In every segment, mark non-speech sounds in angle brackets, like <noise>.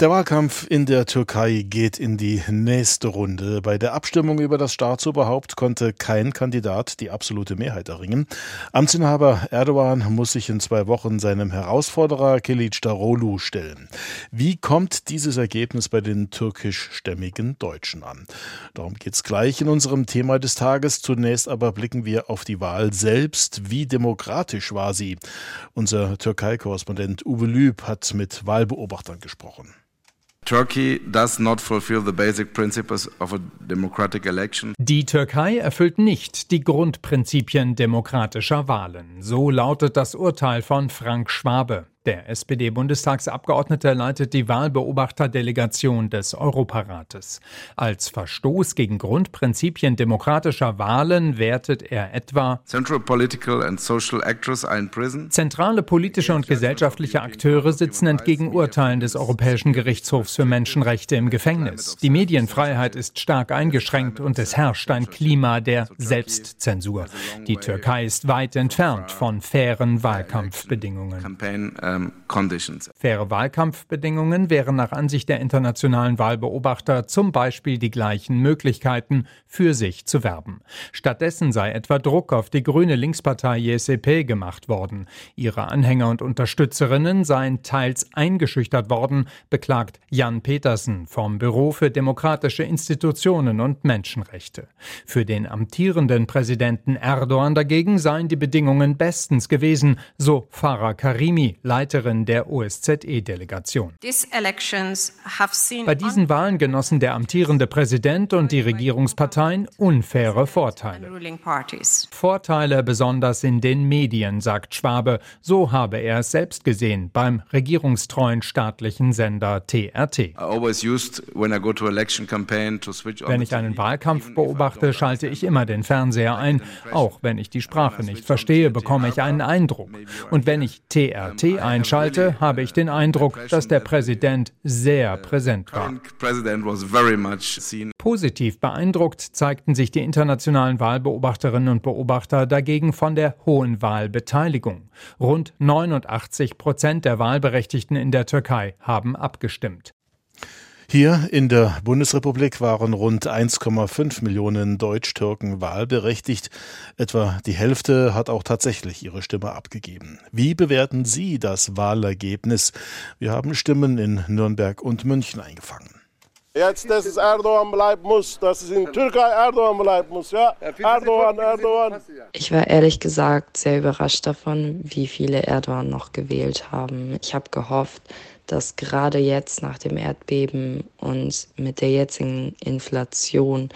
Der Wahlkampf in der Türkei geht in die nächste Runde. Bei der Abstimmung über das Staatsoberhaupt konnte kein Kandidat die absolute Mehrheit erringen. Amtsinhaber Erdogan muss sich in zwei Wochen seinem Herausforderer Kilic Darolu stellen. Wie kommt dieses Ergebnis bei den türkischstämmigen Deutschen an? Darum geht's gleich in unserem Thema des Tages. Zunächst aber blicken wir auf die Wahl selbst. Wie demokratisch war sie? Unser Türkei-Korrespondent Uwe Lüb hat mit Wahlbeobachtern gesprochen. Die Türkei erfüllt nicht die Grundprinzipien demokratischer Wahlen. So lautet das Urteil von Frank Schwabe. Der SPD-Bundestagsabgeordnete leitet die Wahlbeobachterdelegation des Europarates. Als Verstoß gegen Grundprinzipien demokratischer Wahlen wertet er etwa Zentrale politische und gesellschaftliche Akteure sitzen entgegen Urteilen des Europäischen Gerichtshofs für Menschenrechte im Gefängnis. Die Medienfreiheit ist stark eingeschränkt und es herrscht ein Klima der Selbstzensur. Die Türkei ist weit entfernt von fairen Wahlkampfbedingungen. Faire Wahlkampfbedingungen wären nach Ansicht der internationalen Wahlbeobachter zum Beispiel die gleichen Möglichkeiten, für sich zu werben. Stattdessen sei etwa Druck auf die grüne Linkspartei JCP gemacht worden. Ihre Anhänger und Unterstützerinnen seien teils eingeschüchtert worden, beklagt Jan Petersen vom Büro für demokratische Institutionen und Menschenrechte. Für den amtierenden Präsidenten Erdogan dagegen seien die Bedingungen bestens gewesen, so Farah Karimi, Leiterin der OSZE-Delegation. Bei diesen Wahlen genossen der amtierende Präsident und die Regierungsparteien unfaire Vorteile. Vorteile besonders in den Medien, sagt Schwabe. So habe er es selbst gesehen beim regierungstreuen staatlichen Sender TRT. Wenn ich einen Wahlkampf beobachte, schalte ich immer den Fernseher ein. Auch wenn ich die Sprache nicht verstehe, bekomme ich einen Eindruck. Und wenn ich TRT einschalte, habe ich den Eindruck, dass der Präsident sehr präsent war. Positiv beeindruckt zeigten sich die internationalen Wahlbeobachterinnen und Beobachter dagegen von der hohen Wahlbeteiligung. Rund 89 Prozent der Wahlberechtigten in der Türkei haben abgestimmt. Hier in der Bundesrepublik waren rund 1,5 Millionen Deutsch-Türken wahlberechtigt. Etwa die Hälfte hat auch tatsächlich ihre Stimme abgegeben. Wie bewerten Sie das Wahlergebnis? Wir haben Stimmen in Nürnberg und München eingefangen. Jetzt, dass es Erdogan bleiben muss, dass es in Türkei Erdogan bleiben muss, ja? Erdogan, Erdogan. Ich war ehrlich gesagt sehr überrascht davon, wie viele Erdogan noch gewählt haben. Ich habe gehofft, dass gerade jetzt nach dem Erdbeben und mit der jetzigen Inflation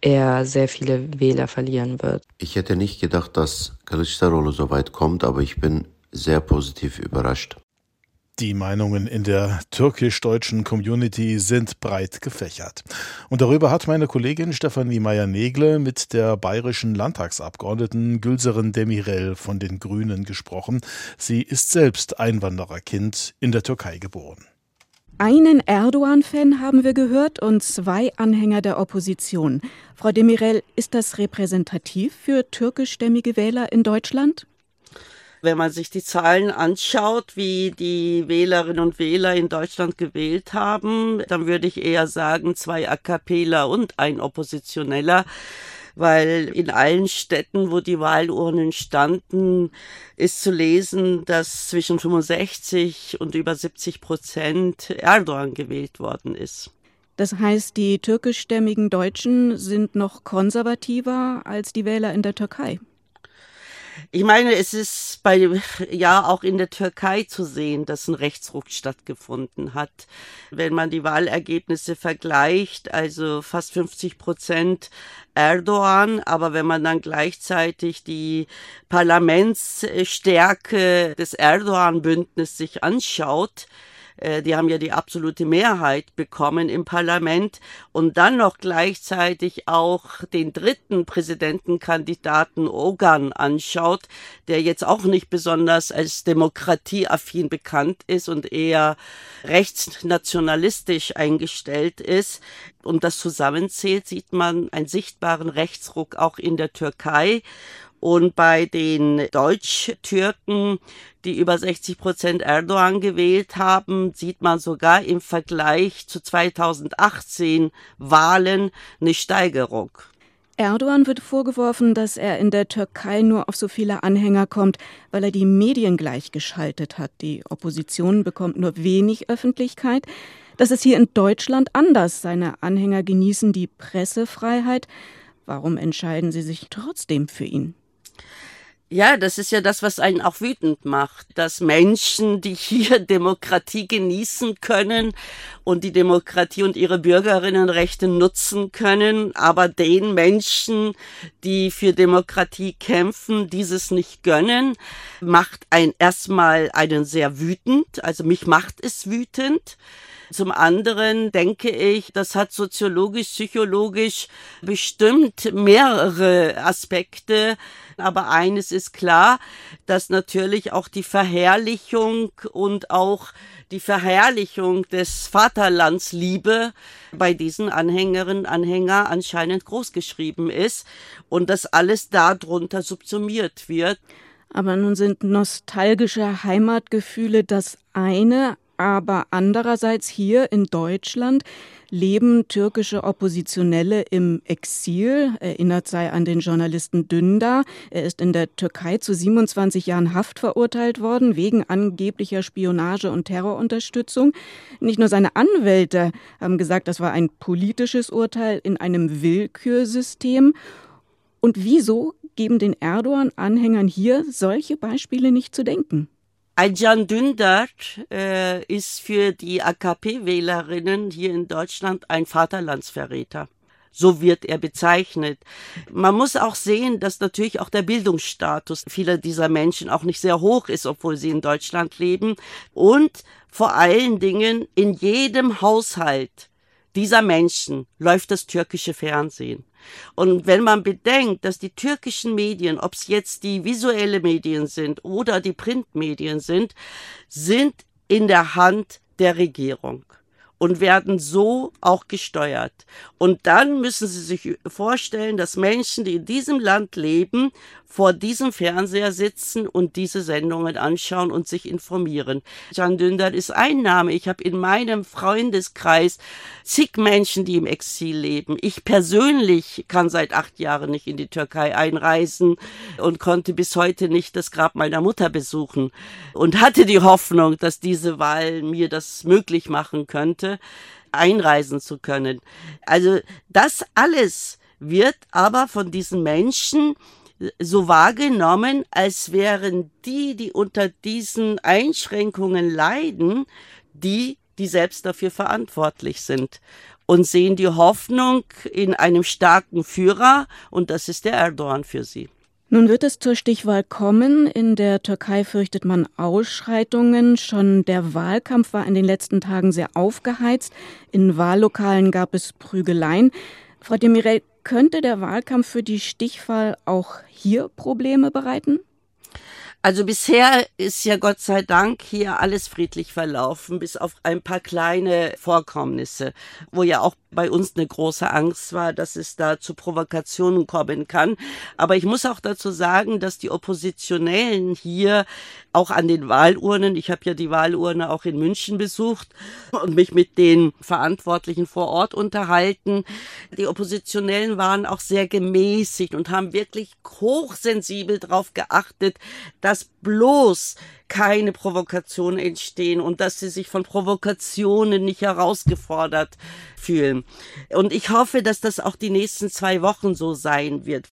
er sehr viele Wähler verlieren wird. Ich hätte nicht gedacht, dass Kılıçdaroğlu so weit kommt, aber ich bin sehr positiv überrascht. Die Meinungen in der türkisch-deutschen Community sind breit gefächert. Und darüber hat meine Kollegin Stefanie Meyer-Negle mit der bayerischen Landtagsabgeordneten Gülserin Demirel von den Grünen gesprochen. Sie ist selbst Einwandererkind in der Türkei geboren. Einen Erdogan-Fan haben wir gehört und zwei Anhänger der Opposition. Frau Demirel, ist das repräsentativ für türkischstämmige Wähler in Deutschland? Wenn man sich die Zahlen anschaut, wie die Wählerinnen und Wähler in Deutschland gewählt haben, dann würde ich eher sagen, zwei AKPler und ein Oppositioneller weil in allen Städten, wo die Wahlurnen standen, ist zu lesen, dass zwischen 65 und über 70 Prozent Erdogan gewählt worden ist. Das heißt, die türkischstämmigen Deutschen sind noch konservativer als die Wähler in der Türkei. Ich meine, es ist bei, ja, auch in der Türkei zu sehen, dass ein Rechtsruck stattgefunden hat. Wenn man die Wahlergebnisse vergleicht, also fast 50 Prozent Erdogan, aber wenn man dann gleichzeitig die Parlamentsstärke des Erdogan-Bündnisses sich anschaut, äh, die haben ja die absolute Mehrheit bekommen im Parlament und dann noch gleichzeitig auch den dritten Präsidentenkandidaten Ogan anschaut, der jetzt auch nicht besonders als demokratieaffin bekannt ist und eher rechtsnationalistisch eingestellt ist und das zusammenzählt, sieht man einen sichtbaren Rechtsruck auch in der Türkei. Und bei den Deutsch-Türken, die über 60 Prozent Erdogan gewählt haben, sieht man sogar im Vergleich zu 2018 Wahlen eine Steigerung. Erdogan wird vorgeworfen, dass er in der Türkei nur auf so viele Anhänger kommt, weil er die Medien gleichgeschaltet hat. Die Opposition bekommt nur wenig Öffentlichkeit. Das ist hier in Deutschland anders. Seine Anhänger genießen die Pressefreiheit. Warum entscheiden sie sich trotzdem für ihn? Ja, das ist ja das, was einen auch wütend macht, dass Menschen, die hier <laughs> Demokratie genießen können und die Demokratie und ihre Bürgerinnenrechte nutzen können, aber den Menschen, die für Demokratie kämpfen, dieses nicht gönnen, macht ein erstmal einen sehr wütend, also mich macht es wütend. Zum anderen denke ich, das hat soziologisch, psychologisch bestimmt mehrere Aspekte. Aber eines ist klar, dass natürlich auch die Verherrlichung und auch die Verherrlichung des Vaterlandsliebe bei diesen Anhängerinnen Anhänger anscheinend großgeschrieben ist und dass alles darunter subsumiert wird. Aber nun sind nostalgische Heimatgefühle das eine, aber andererseits hier in Deutschland leben türkische Oppositionelle im Exil. Erinnert sei an den Journalisten Dündar. Er ist in der Türkei zu 27 Jahren Haft verurteilt worden wegen angeblicher Spionage und Terrorunterstützung. Nicht nur seine Anwälte haben gesagt, das war ein politisches Urteil in einem Willkürsystem. Und wieso geben den Erdogan-Anhängern hier solche Beispiele nicht zu denken? Aycan Dündar äh, ist für die AKP-Wählerinnen hier in Deutschland ein Vaterlandsverräter. So wird er bezeichnet. Man muss auch sehen, dass natürlich auch der Bildungsstatus vieler dieser Menschen auch nicht sehr hoch ist, obwohl sie in Deutschland leben. Und vor allen Dingen in jedem Haushalt dieser Menschen läuft das türkische Fernsehen. Und wenn man bedenkt, dass die türkischen Medien, ob es jetzt die visuelle Medien sind oder die Printmedien sind, sind in der Hand der Regierung und werden so auch gesteuert. Und dann müssen Sie sich vorstellen, dass Menschen, die in diesem Land leben, vor diesem Fernseher sitzen und diese Sendungen anschauen und sich informieren. Can Dündar ist ein Name. Ich habe in meinem Freundeskreis zig Menschen, die im Exil leben. Ich persönlich kann seit acht Jahren nicht in die Türkei einreisen und konnte bis heute nicht das Grab meiner Mutter besuchen und hatte die Hoffnung, dass diese Wahl mir das möglich machen könnte, einreisen zu können. Also das alles wird aber von diesen Menschen so wahrgenommen, als wären die, die unter diesen Einschränkungen leiden, die, die selbst dafür verantwortlich sind und sehen die Hoffnung in einem starken Führer und das ist der Erdogan für sie. Nun wird es zur Stichwahl kommen. In der Türkei fürchtet man Ausschreitungen. Schon der Wahlkampf war in den letzten Tagen sehr aufgeheizt. In Wahllokalen gab es Prügeleien. Frau Demirel, könnte der Wahlkampf für die Stichwahl auch hier Probleme bereiten? Also bisher ist ja Gott sei Dank hier alles friedlich verlaufen, bis auf ein paar kleine Vorkommnisse, wo ja auch bei uns eine große Angst war, dass es da zu Provokationen kommen kann. Aber ich muss auch dazu sagen, dass die Oppositionellen hier auch an den Wahlurnen, ich habe ja die Wahlurne auch in München besucht und mich mit den Verantwortlichen vor Ort unterhalten. Die Oppositionellen waren auch sehr gemäßigt und haben wirklich hochsensibel darauf geachtet, dass bloß keine Provokationen entstehen und dass sie sich von Provokationen nicht herausgefordert fühlen. Und ich hoffe, dass das auch die nächsten zwei Wochen so sein wird.